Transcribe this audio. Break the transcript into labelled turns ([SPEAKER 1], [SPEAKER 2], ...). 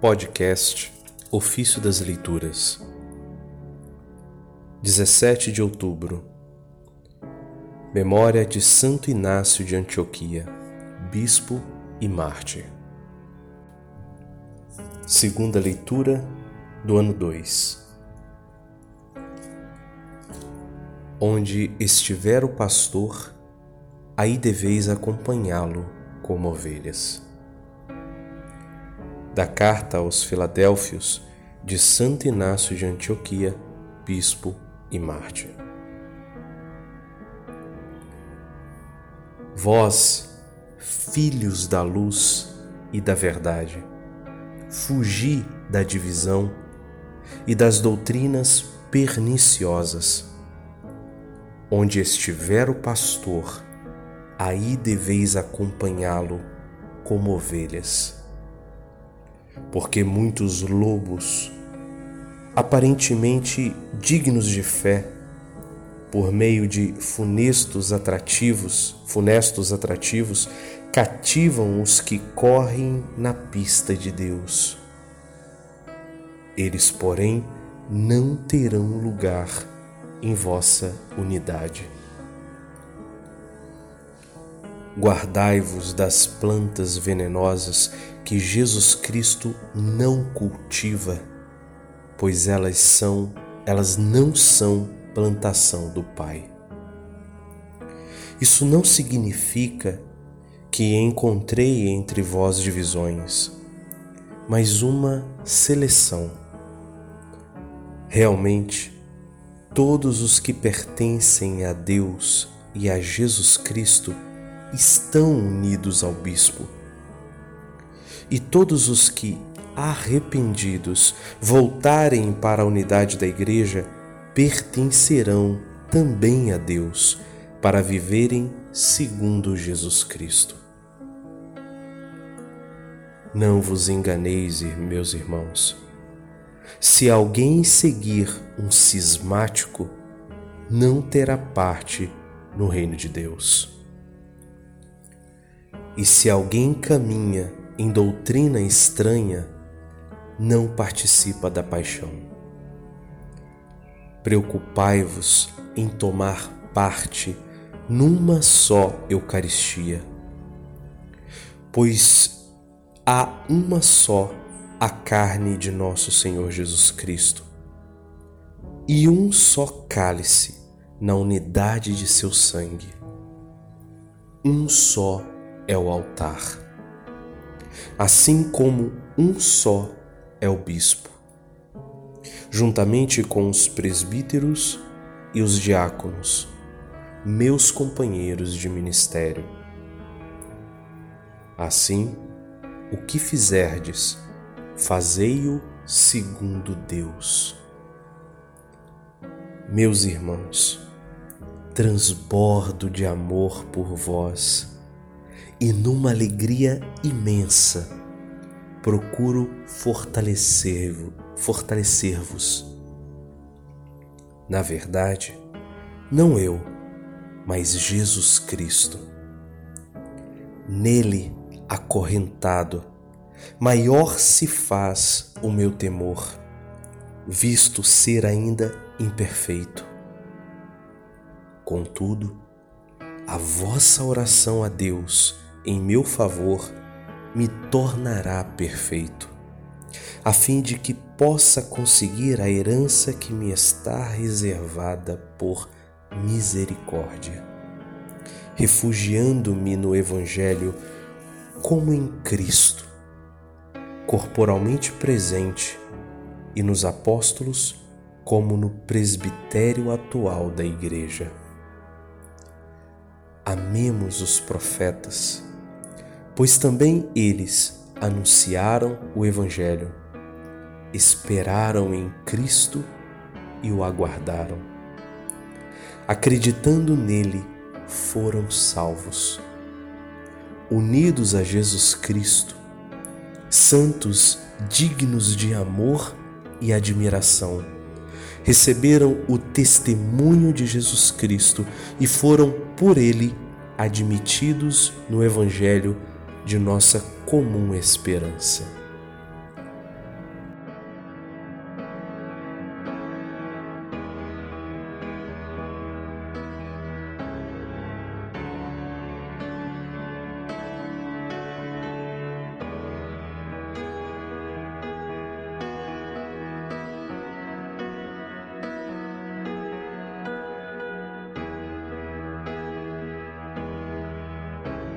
[SPEAKER 1] Podcast Ofício das Leituras. 17 de outubro. Memória de Santo Inácio de Antioquia, Bispo e Mártir. Segunda leitura do ano 2 Onde estiver o pastor, aí deveis acompanhá-lo como ovelhas da carta aos Filadélfios de Santo Inácio de Antioquia, bispo e mártir. Vós, filhos da luz e da verdade, fugi da divisão e das doutrinas perniciosas. Onde estiver o pastor, aí deveis acompanhá-lo como ovelhas porque muitos lobos, aparentemente dignos de fé, por meio de funestos atrativos, funestos atrativos, cativam os que correm na pista de Deus. Eles, porém, não terão lugar em vossa unidade. Guardai-vos das plantas venenosas que Jesus Cristo não cultiva, pois elas são, elas não são plantação do Pai. Isso não significa que encontrei entre vós divisões, mas uma seleção. Realmente, todos os que pertencem a Deus e a Jesus Cristo estão unidos ao bispo e todos os que, arrependidos, voltarem para a unidade da Igreja, pertencerão também a Deus, para viverem segundo Jesus Cristo. Não vos enganeis, meus irmãos. Se alguém seguir um cismático, não terá parte no reino de Deus. E se alguém caminha em doutrina estranha não participa da paixão. Preocupai-vos em tomar parte numa só Eucaristia, pois há uma só a carne de nosso Senhor Jesus Cristo e um só cálice na unidade de seu sangue. Um só é o altar assim como um só é o bispo, juntamente com os presbíteros e os diáconos, meus companheiros de ministério. Assim, o que fizerdes, fazei-o segundo Deus. Meus irmãos, transbordo de amor por vós e numa alegria imensa procuro fortalecer-vos. Fortalecer-vos. Na verdade, não eu, mas Jesus Cristo. Nele acorrentado, maior se faz o meu temor, visto ser ainda imperfeito. Contudo, a vossa oração a Deus em meu favor me tornará perfeito, a fim de que possa conseguir a herança que me está reservada por misericórdia, refugiando-me no Evangelho como em Cristo, corporalmente presente, e nos apóstolos, como no presbitério atual da Igreja. Amemos os profetas pois também eles anunciaram o Evangelho, esperaram em Cristo e o aguardaram. Acreditando nele, foram salvos. Unidos a Jesus Cristo, santos dignos de amor e admiração, receberam o testemunho de Jesus Cristo e foram por ele admitidos no Evangelho de nossa comum esperança.